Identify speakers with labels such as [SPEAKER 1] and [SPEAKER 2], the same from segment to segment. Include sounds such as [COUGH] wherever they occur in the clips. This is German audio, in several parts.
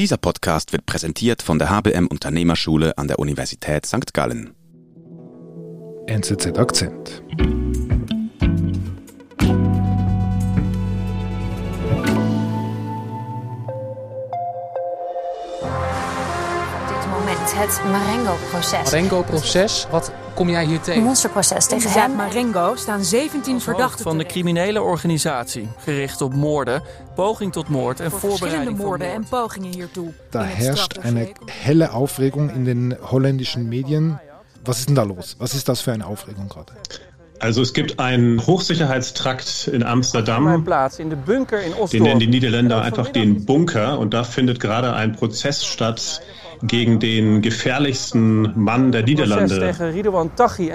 [SPEAKER 1] Dieser Podcast wird präsentiert von der HBM Unternehmerschule an der Universität St. Gallen.
[SPEAKER 2] NZZ Akzent.
[SPEAKER 3] Het Marengo-proces.
[SPEAKER 4] Marengo-proces, wat kom jij hier tegen?
[SPEAKER 3] Monsterproces tegen hem.
[SPEAKER 5] Marengo staan 17
[SPEAKER 6] Als
[SPEAKER 5] verdachten
[SPEAKER 6] van de criminele organisatie, gericht op moorden, poging tot moord en voorbereiding van
[SPEAKER 5] moorden en pogingen hiertoe.
[SPEAKER 2] Da herrscht eine helle Aufregung in den holländischen Medien. Was ist denn da los? Was ist das für eine Aufregung gerade?
[SPEAKER 7] Also es gibt einen Hochsicherheitstrakt in Amsterdam,
[SPEAKER 6] plaats in de bunker in
[SPEAKER 7] den nennen die Niederländer einfach den Bunker und da findet gerade ein Prozess statt gegen den gefährlichsten Mann der Niederlande.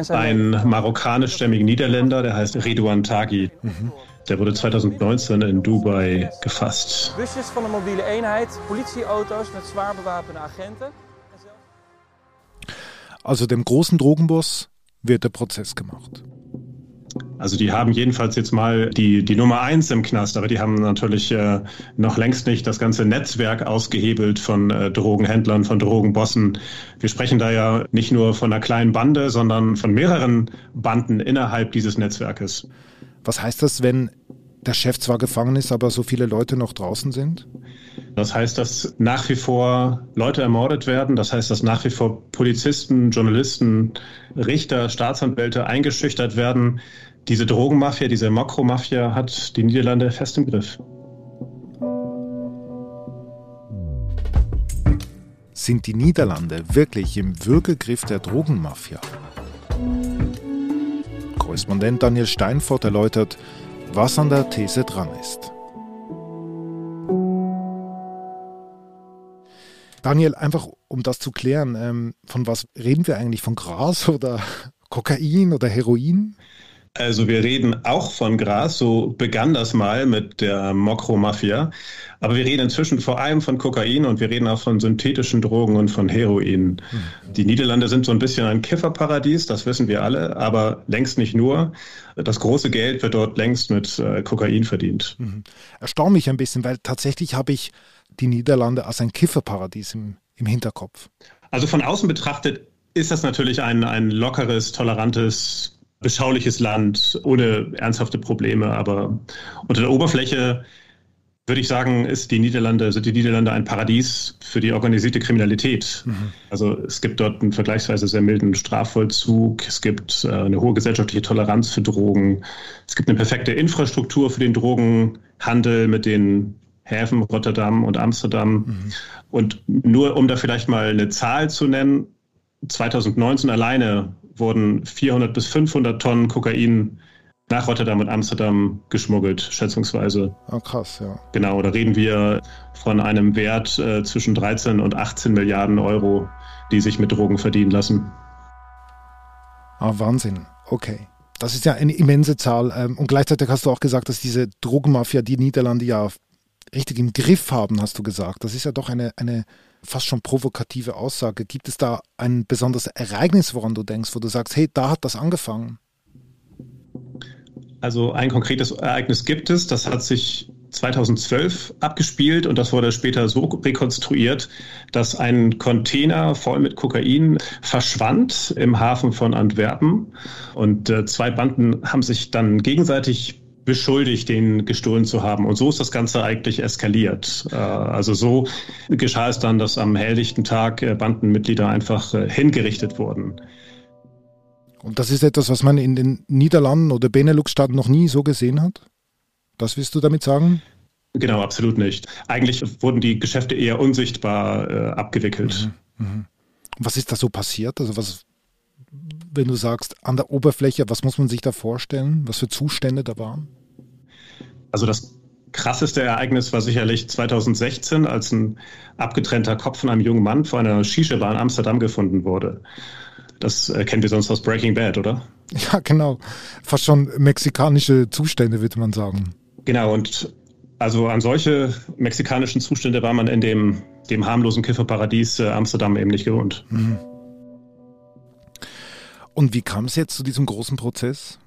[SPEAKER 7] Ein marokkanischstämmigen Niederländer, der heißt Redouan Taghi. Der wurde 2019 in Dubai gefasst.
[SPEAKER 6] busjes van een mobiele eenheid, politieauto's met zwaar bewapende agenten.
[SPEAKER 2] Also dem großen Drogenboss wird der Prozess gemacht.
[SPEAKER 7] Also die haben jedenfalls jetzt mal die, die Nummer eins im Knast, aber die haben natürlich äh, noch längst nicht das ganze Netzwerk ausgehebelt von äh, Drogenhändlern, von Drogenbossen. Wir sprechen da ja nicht nur von einer kleinen Bande, sondern von mehreren Banden innerhalb dieses Netzwerkes.
[SPEAKER 2] Was heißt das, wenn der Chef zwar gefangen ist, aber so viele Leute noch draußen sind?
[SPEAKER 7] Das heißt, dass nach wie vor Leute ermordet werden. Das heißt, dass nach wie vor Polizisten, Journalisten, Richter, Staatsanwälte eingeschüchtert werden. Diese Drogenmafia, diese Makromafia hat die Niederlande fest im Griff.
[SPEAKER 2] Sind die Niederlande wirklich im Würgegriff der Drogenmafia? Korrespondent Daniel Steinfort erläutert, was an der These dran ist. Daniel, einfach um das zu klären, ähm, von was reden wir eigentlich? Von Gras oder [LAUGHS] Kokain oder Heroin?
[SPEAKER 7] Also wir reden auch von Gras, so begann das mal mit der Mokro-Mafia. Aber wir reden inzwischen vor allem von Kokain und wir reden auch von synthetischen Drogen und von Heroin. Die Niederlande sind so ein bisschen ein Kifferparadies, das wissen wir alle, aber längst nicht nur. Das große Geld wird dort längst mit äh, Kokain verdient.
[SPEAKER 2] Erstaunt mich ein bisschen, weil tatsächlich habe ich die Niederlande als ein Kifferparadies im, im Hinterkopf.
[SPEAKER 7] Also von außen betrachtet ist das natürlich ein, ein lockeres, tolerantes, beschauliches Land ohne ernsthafte Probleme. Aber unter der Oberfläche würde ich sagen, ist die Niederlande, sind die Niederlande ein Paradies für die organisierte Kriminalität. Also es gibt dort einen vergleichsweise sehr milden Strafvollzug, es gibt äh, eine hohe gesellschaftliche Toleranz für Drogen, es gibt eine perfekte Infrastruktur für den Drogenhandel mit den Häfen Rotterdam und Amsterdam. Und nur um da vielleicht mal eine Zahl zu nennen, 2019 alleine wurden 400 bis 500 Tonnen Kokain nach Rotterdam und Amsterdam geschmuggelt, schätzungsweise.
[SPEAKER 2] Ah, krass, ja.
[SPEAKER 7] Genau, da reden wir von einem Wert äh, zwischen 13 und 18 Milliarden Euro, die sich mit Drogen verdienen lassen.
[SPEAKER 2] Ah, Wahnsinn. Okay. Das ist ja eine immense Zahl. Ähm, Und gleichzeitig hast du auch gesagt, dass diese Drogenmafia die Niederlande ja richtig im Griff haben, hast du gesagt. Das ist ja doch eine, eine fast schon provokative Aussage. Gibt es da ein besonderes Ereignis, woran du denkst, wo du sagst, hey, da hat das angefangen?
[SPEAKER 7] Also ein konkretes Ereignis gibt es, das hat sich 2012 abgespielt und das wurde später so rekonstruiert, dass ein Container voll mit Kokain verschwand im Hafen von Antwerpen und äh, zwei Banden haben sich dann gegenseitig beschuldigt, den gestohlen zu haben. Und so ist das Ganze eigentlich eskaliert. Äh, also so geschah es dann, dass am helllichten Tag äh, Bandenmitglieder einfach äh, hingerichtet wurden.
[SPEAKER 2] Und das ist etwas, was man in den Niederlanden oder Benelux-Staaten noch nie so gesehen hat? Das willst du damit sagen?
[SPEAKER 7] Genau, absolut nicht. Eigentlich wurden die Geschäfte eher unsichtbar äh, abgewickelt.
[SPEAKER 2] Und was ist da so passiert? Also was, wenn du sagst, an der Oberfläche, was muss man sich da vorstellen? Was für Zustände da waren?
[SPEAKER 7] Also das krasseste Ereignis war sicherlich 2016, als ein abgetrennter Kopf von einem jungen Mann vor einer Shisha-Bar in Amsterdam gefunden wurde. Das äh, kennen wir sonst aus Breaking Bad, oder? [LAUGHS]
[SPEAKER 2] Ja, genau. Fast schon mexikanische Zustände, würde man sagen.
[SPEAKER 7] Genau, und also an solche mexikanischen Zustände war man in dem, dem harmlosen Kifferparadies äh, Amsterdam eben nicht gewohnt.
[SPEAKER 2] Und wie kam es jetzt zu diesem großen Prozess?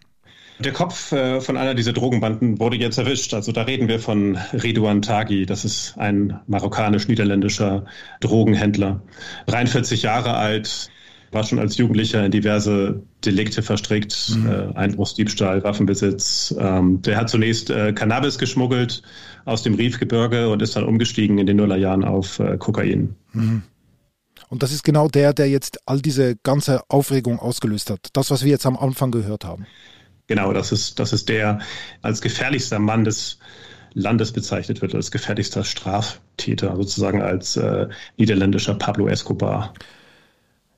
[SPEAKER 7] Der Kopf äh, von einer dieser Drogenbanden wurde jetzt erwischt. Also da reden wir von Redouan Taghi. Das ist ein marokkanisch-niederländischer Drogenhändler. 43 Jahre alt, war schon als Jugendlicher in diverse Delikte verstrickt, mhm. äh, Einbruchsdiebstahl, Waffenbesitz. Ähm, der hat zunächst äh, Cannabis geschmuggelt aus dem Riefgebirge und ist dann umgestiegen in den Nullerjahren auf äh, Kokain. Mhm.
[SPEAKER 2] Und das ist genau der, der jetzt all diese ganze Aufregung ausgelöst hat. Das, was wir jetzt am Anfang gehört haben.
[SPEAKER 7] Genau, das ist, das ist der als gefährlichster Mann des Landes bezeichnet wird, als gefährlichster Straftäter, sozusagen als äh, niederländischer Pablo Escobar.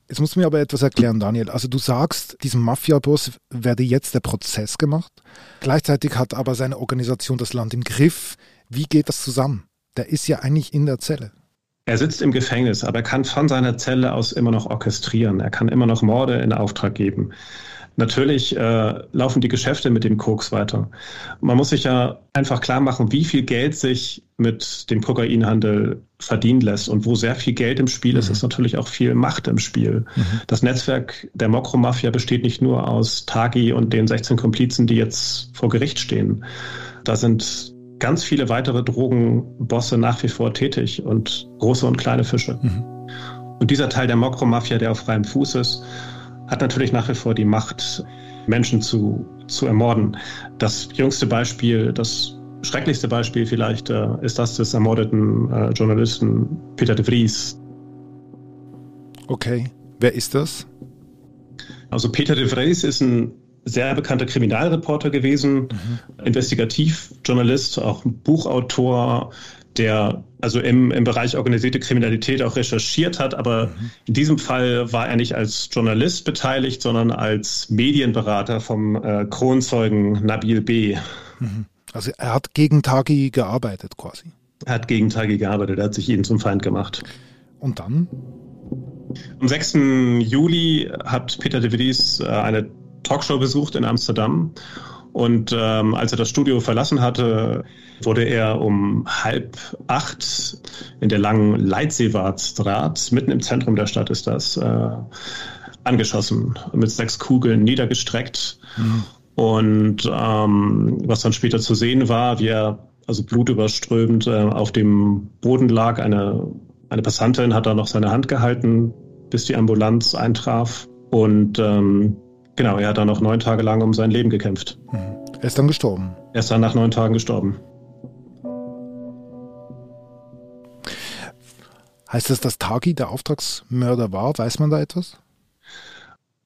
[SPEAKER 2] Jetzt musst du mir aber etwas erklären, Daniel. Also du sagst, diesem Mafia-Boss werde jetzt der Prozess gemacht. Gleichzeitig hat aber seine Organisation das Land im Griff. Wie geht das zusammen? Der ist ja eigentlich in der Zelle.
[SPEAKER 7] Er sitzt im Gefängnis, aber er kann von seiner Zelle aus immer noch orchestrieren. Er kann immer noch Morde in Auftrag geben. Natürlich äh, laufen die Geschäfte mit dem Koks weiter. Man muss sich ja einfach klar machen, wie viel Geld sich mit dem Kokainhandel verdienen lässt. Und wo sehr viel Geld im Spiel ist, mhm. ist natürlich auch viel Macht im Spiel. Mhm. Das Netzwerk der Mokro-Mafia besteht nicht nur aus Tagi und den 16 Komplizen, die jetzt vor Gericht stehen. Da sind ganz viele weitere Drogenbosse nach wie vor tätig und große und kleine Fische. Mhm. Und dieser Teil der Mokro-Mafia, der auf freiem Fuß ist, hat natürlich nach wie vor die Macht, Menschen zu, zu ermorden. Das jüngste Beispiel, das schrecklichste Beispiel vielleicht, äh, ist das des ermordeten äh, Journalisten Peter de Vries.
[SPEAKER 2] Okay, wer ist das?
[SPEAKER 7] Also Peter de Vries ist ein sehr bekannter Kriminalreporter gewesen, mhm. Investigativjournalist, auch Buchautor, der also im, im Bereich organisierte Kriminalität auch recherchiert hat, aber mhm. in diesem Fall war er nicht als Journalist beteiligt, sondern als Medienberater vom äh, Kronzeugen Nabil B.
[SPEAKER 2] Mhm. Also er hat gegen Tagi gearbeitet quasi.
[SPEAKER 7] Er hat gegen Tagi gearbeitet, er hat sich ihn zum Feind gemacht.
[SPEAKER 2] Und dann?
[SPEAKER 7] Am 6. Juli hat Peter de Vries äh, eine Talkshow besucht in Amsterdam und ähm, als er das Studio verlassen hatte, wurde er um halb acht in der langen Leitseewartstraat, mitten im Zentrum der Stadt ist das, äh, angeschossen, mit sechs Kugeln niedergestreckt. Mhm. Und ähm, was dann später zu sehen war, wie er also blutüberströmend äh, auf dem Boden lag. Eine, eine Passantin hat da noch seine Hand gehalten, bis die Ambulanz eintraf. Und ähm, Genau, er hat dann noch neun Tage lang um sein Leben gekämpft.
[SPEAKER 2] Mhm. Er ist dann gestorben.
[SPEAKER 7] Er ist dann nach neun Tagen gestorben.
[SPEAKER 2] Heißt das, dass Tagi der Auftragsmörder war? Weiß man da etwas?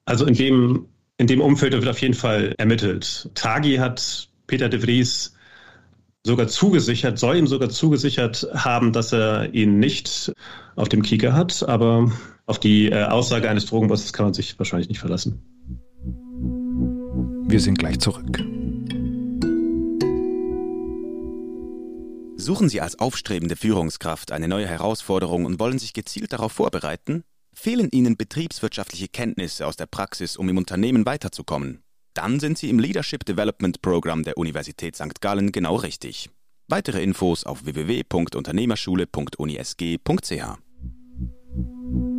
[SPEAKER 7] Also in dem, in dem Umfeld wird auf jeden Fall ermittelt. Tagi hat Peter de Vries sogar zugesichert, soll ihm sogar zugesichert haben, dass er ihn nicht auf dem Kieker hat, aber auf die äh, Aussage eines Drogenbosses kann man sich wahrscheinlich nicht verlassen.
[SPEAKER 2] Wir sind gleich zurück.
[SPEAKER 1] Suchen Sie als aufstrebende Führungskraft eine neue Herausforderung und wollen sich gezielt darauf vorbereiten? Fehlen Ihnen betriebswirtschaftliche Kenntnisse aus der Praxis, um im Unternehmen weiterzukommen? Dann sind Sie im Leadership Development Program der Universität St. Gallen genau richtig. Weitere Infos auf www.unternehmerschule.unisg.ch.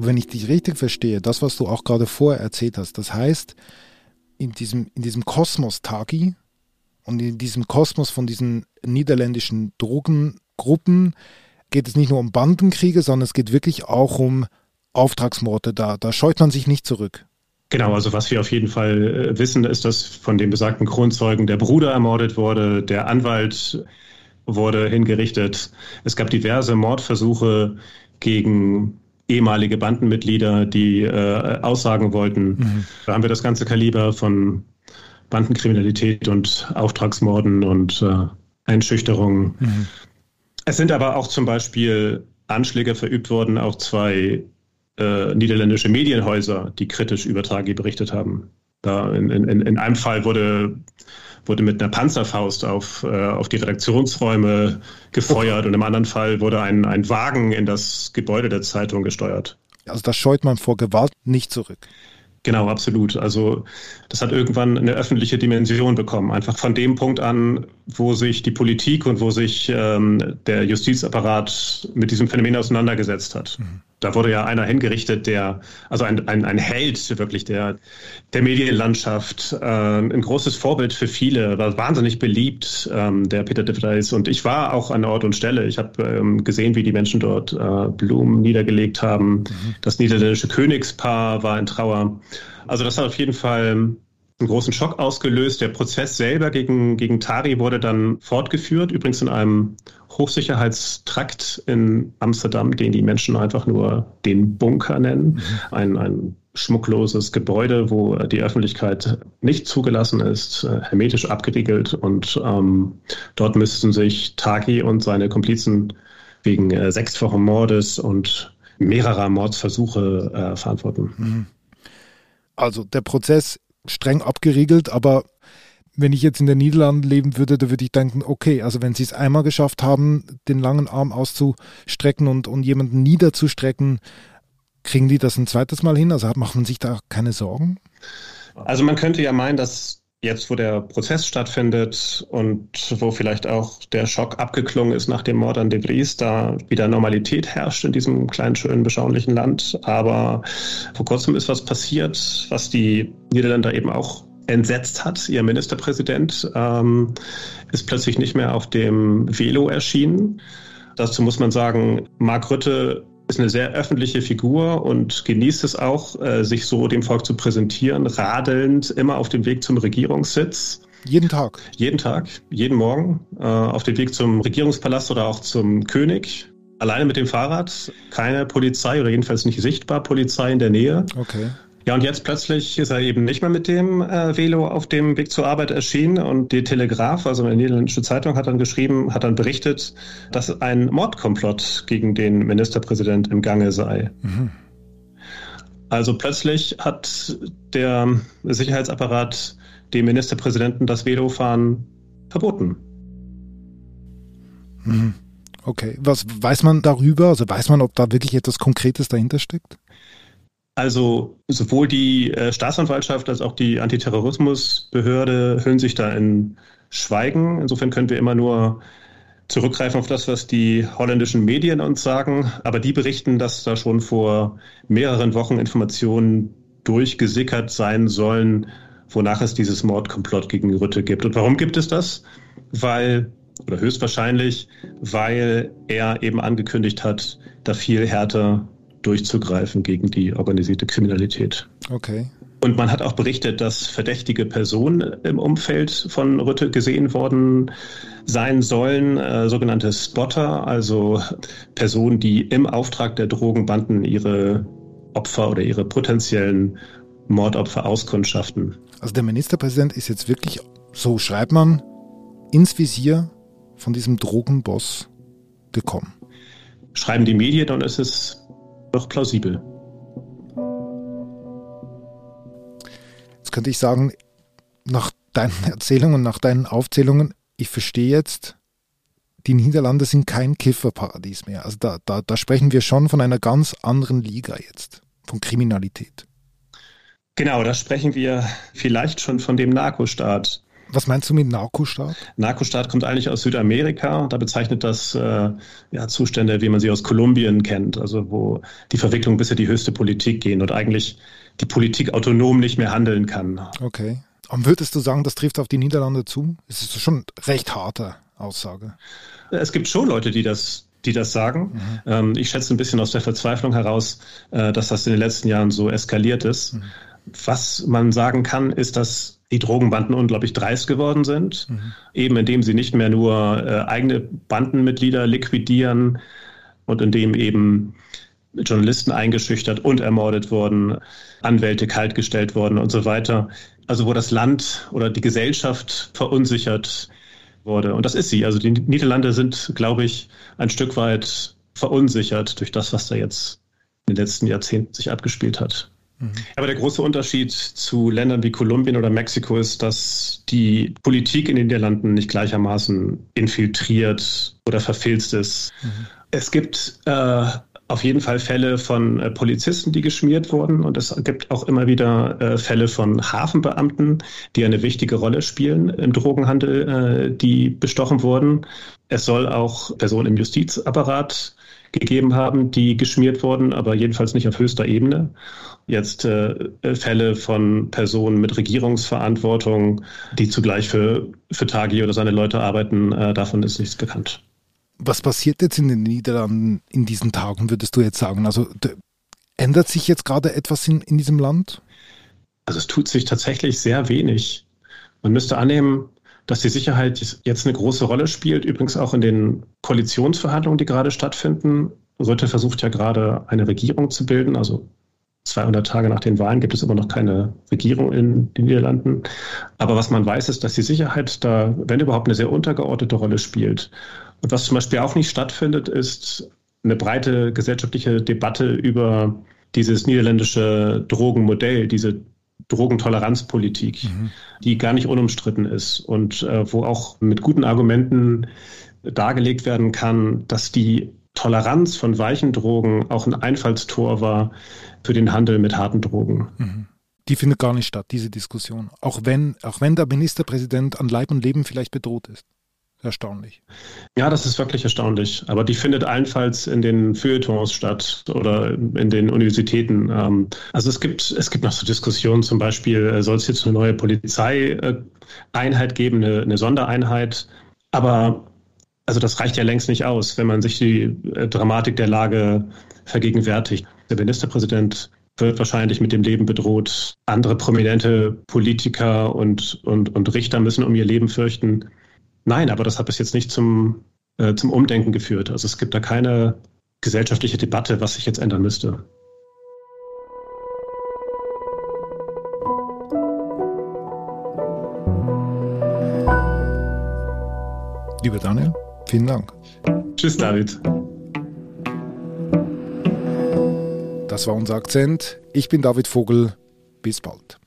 [SPEAKER 2] Aber wenn ich dich richtig verstehe, das, was du auch gerade vorher erzählt hast, das heißt, in diesem, in diesem Kosmos Tagi und in diesem Kosmos von diesen niederländischen Drogengruppen geht es nicht nur um Bandenkriege, sondern es geht wirklich auch um Auftragsmorde. Da, da scheut man sich nicht zurück.
[SPEAKER 7] Genau, also was wir auf jeden Fall äh, wissen, ist, dass von dem besagten Kronzeugen der Bruder ermordet wurde, der Anwalt wurde hingerichtet. Es gab diverse Mordversuche gegen ehemalige Bandenmitglieder, die äh, aussagen wollten. Mhm. Da haben wir das ganze Kaliber von Bandenkriminalität und Auftragsmorden und äh, Einschüchterungen. Mhm. Es sind aber auch zum Beispiel Anschläge verübt worden auf zwei äh, niederländische Medienhäuser, die kritisch über Tragi berichtet haben. Da in, in, in einem Fall wurde wurde mit einer Panzerfaust auf, äh, auf die Redaktionsräume gefeuert und im anderen Fall wurde ein, ein Wagen in das Gebäude der Zeitung gesteuert.
[SPEAKER 2] Also da scheut man vor Gewalt nicht zurück.
[SPEAKER 7] Genau, absolut. Also das hat irgendwann eine öffentliche Dimension bekommen. Einfach von dem Punkt an, wo sich die Politik und wo sich ähm, der Justizapparat mit diesem Phänomen auseinandergesetzt hat. Mhm. Da wurde ja einer hingerichtet, der, also ein, ein, ein Held wirklich der, der Medienlandschaft, äh, ein großes Vorbild für viele, war wahnsinnig beliebt, ähm, der Peter de Vries. Und ich war auch an Ort und Stelle. Ich habe ähm, gesehen, wie die Menschen dort äh, Blumen niedergelegt haben. Mhm. Das niederländische Königspaar war in Trauer. Also das hat auf jeden Fall einen großen Schock ausgelöst. Der Prozess selber gegen, gegen Tari wurde dann fortgeführt, übrigens in einem Hochsicherheitstrakt in Amsterdam, den die Menschen einfach nur den Bunker nennen. Mhm. Ein, ein schmuckloses Gebäude, wo die Öffentlichkeit nicht zugelassen ist, äh, hermetisch abgeriegelt. Und ähm, dort müssten sich Tagi und seine Komplizen wegen äh, sechsfachen Mordes und mehrerer Mordsversuche äh, verantworten. Mhm.
[SPEAKER 2] Also der Prozess streng abgeriegelt, aber wenn ich jetzt in den Niederlanden leben würde, da würde ich denken, okay, also wenn sie es einmal geschafft haben, den langen Arm auszustrecken und, und jemanden niederzustrecken, kriegen die das ein zweites Mal hin? Also macht man sich da keine Sorgen?
[SPEAKER 7] Also man könnte ja meinen, dass jetzt, wo der Prozess stattfindet und wo vielleicht auch der Schock abgeklungen ist nach dem Mord an De Vries, da wieder Normalität herrscht in diesem kleinen, schönen, beschaulichen Land. Aber vor kurzem ist was passiert, was die Niederländer eben auch entsetzt hat. Ihr Ministerpräsident ähm, ist plötzlich nicht mehr auf dem Velo erschienen. Dazu muss man sagen, Mark Rütte ist eine sehr öffentliche Figur und genießt es auch, äh, sich so dem Volk zu präsentieren, radelnd, immer auf dem Weg zum Regierungssitz.
[SPEAKER 2] Jeden Tag?
[SPEAKER 7] Jeden Tag, jeden Morgen, äh, auf dem Weg zum Regierungspalast oder auch zum König. Alleine mit dem Fahrrad, keine Polizei oder jedenfalls nicht sichtbar Polizei in der Nähe.
[SPEAKER 2] Okay.
[SPEAKER 7] Ja, und jetzt plötzlich ist er eben nicht mehr mit dem äh, Velo auf dem Weg zur Arbeit erschienen und die Telegraph, also eine niederländische Zeitung, hat dann geschrieben, hat dann berichtet, dass ein Mordkomplott gegen den Ministerpräsident im Gange sei. Mhm. Also plötzlich hat der Sicherheitsapparat dem Ministerpräsidenten das Velofahren verboten.
[SPEAKER 2] Mhm. Okay, was weiß man darüber? Also weiß man, ob da wirklich etwas Konkretes dahinter steckt?
[SPEAKER 7] Also sowohl die äh, Staatsanwaltschaft als auch die Antiterrorismusbehörde hüllen sich da in Schweigen. Insofern können wir immer nur zurückgreifen auf das, was die holländischen Medien uns sagen. Aber die berichten, dass da schon vor mehreren Wochen Informationen durchgesickert sein sollen, wonach es dieses Mordkomplott gegen Rütte gibt. Und warum gibt es das? Weil, oder höchstwahrscheinlich, weil er eben angekündigt hat, da viel härter durchzugreifen gegen die organisierte Kriminalität.
[SPEAKER 2] Okay.
[SPEAKER 7] Und man hat auch berichtet, dass verdächtige Personen im Umfeld von Rütte gesehen worden sein sollen, äh, sogenannte Spotter, also Personen, die im Auftrag der Drogenbanden ihre Opfer oder ihre potenziellen Mordopfer auskundschaften.
[SPEAKER 2] Also der Ministerpräsident ist jetzt wirklich, so schreibt man, ins Visier von diesem Drogenboss gekommen.
[SPEAKER 7] Schreiben die Medien es ist doch plausibel.
[SPEAKER 2] Jetzt könnte ich sagen, nach deinen Erzählungen, nach deinen Aufzählungen, ich verstehe jetzt, die Niederlande sind kein Kifferparadies mehr. Also da, da, da sprechen wir schon von einer ganz anderen Liga jetzt, von Kriminalität.
[SPEAKER 7] Genau, da sprechen wir vielleicht schon von dem Narkostaat.
[SPEAKER 2] Was meinst du mit Narkostaat?
[SPEAKER 7] Narkostaat kommt eigentlich aus Südamerika. Da bezeichnet das äh, ja, Zustände, wie man sie aus Kolumbien kennt, also wo die Verwicklungen bis in die höchste Politik gehen und eigentlich die Politik autonom nicht mehr handeln kann.
[SPEAKER 2] Okay. Und würdest du sagen, das trifft auf die Niederlande zu? Es ist schon recht harte Aussage.
[SPEAKER 7] Es gibt schon Leute, die das die das sagen. Mhm. Ähm, ich schätze ein bisschen aus der Verzweiflung heraus, äh, dass das in den letzten Jahren so eskaliert ist. Mhm. Was man sagen kann, ist, dass die Drogenbanden unglaublich dreist geworden sind, mhm. eben indem sie nicht mehr nur äh, eigene Bandenmitglieder liquidieren und indem eben Journalisten eingeschüchtert und ermordet wurden, Anwälte kaltgestellt wurden und so weiter. Also wo das Land oder die Gesellschaft verunsichert wurde. Und das ist sie. Also die Niederlande sind, glaube ich, ein Stück weit verunsichert durch das, was da jetzt in den letzten Jahrzehnten sich abgespielt hat. Mhm. Aber der große Unterschied zu Ländern wie Kolumbien oder Mexiko ist, dass die Politik in den Niederlanden nicht gleichermaßen infiltriert oder verfilzt ist. Mhm. Es gibt äh, auf jeden Fall Fälle von äh, Polizisten, die geschmiert wurden. Und es gibt auch immer wieder äh, Fälle von Hafenbeamten, die eine wichtige Rolle spielen im Drogenhandel, äh, die bestochen wurden. Es soll auch Personen im Justizapparat gegeben haben, die geschmiert wurden, aber jedenfalls nicht auf höchster Ebene. Jetzt äh, Fälle von Personen mit Regierungsverantwortung, die zugleich für, für Tagi oder seine Leute arbeiten, äh, davon ist nichts bekannt.
[SPEAKER 2] Was passiert jetzt in den Niederlanden in diesen Tagen, würdest du jetzt sagen? Also ändert sich jetzt gerade etwas in, in diesem Land?
[SPEAKER 7] Also es tut sich tatsächlich sehr wenig. Man müsste annehmen, dass die Sicherheit jetzt eine große Rolle spielt, übrigens auch in den Koalitionsverhandlungen, die gerade stattfinden. Rutte versucht ja gerade eine Regierung zu bilden, also 200 Tage nach den Wahlen gibt es immer noch keine Regierung in den Niederlanden. Aber was man weiß, ist, dass die Sicherheit da, wenn überhaupt, eine sehr untergeordnete Rolle spielt. Und was zum Beispiel auch nicht stattfindet, ist eine breite gesellschaftliche Debatte über dieses niederländische Drogenmodell, diese Drogentoleranzpolitik, mhm. die gar nicht unumstritten ist und äh, wo auch mit guten Argumenten dargelegt werden kann, dass die Toleranz von weichen Drogen auch ein Einfallstor war für den Handel mit harten Drogen. Mhm.
[SPEAKER 2] Die findet gar nicht statt, diese Diskussion. Auch wenn, auch wenn der Ministerpräsident an Leib und Leben vielleicht bedroht ist. Erstaunlich.
[SPEAKER 7] Ja, das ist wirklich erstaunlich. Aber die findet allenfalls in den Feuilletons statt oder in den Universitäten. Ähm, also es gibt, es gibt noch so Diskussionen, zum Beispiel, äh, soll es jetzt eine neue Polizeieinheit geben, eine, eine Sondereinheit. Aber also das reicht ja längst nicht aus, wenn man sich die äh, Dramatik der Lage vergegenwärtigt. Der Ministerpräsident wird wahrscheinlich mit dem Leben bedroht. Andere prominente Politiker und, und, und Richter müssen um ihr Leben fürchten. Nein, aber das hat bis jetzt nicht zum, äh, zum Umdenken geführt. Also es gibt da keine gesellschaftliche Debatte, was sich jetzt ändern müsste.
[SPEAKER 2] Lieber Daniel, vielen Dank.
[SPEAKER 7] Tschüss, David.
[SPEAKER 2] Das war unser Akzent. Ich bin David Vogel. Bis bald.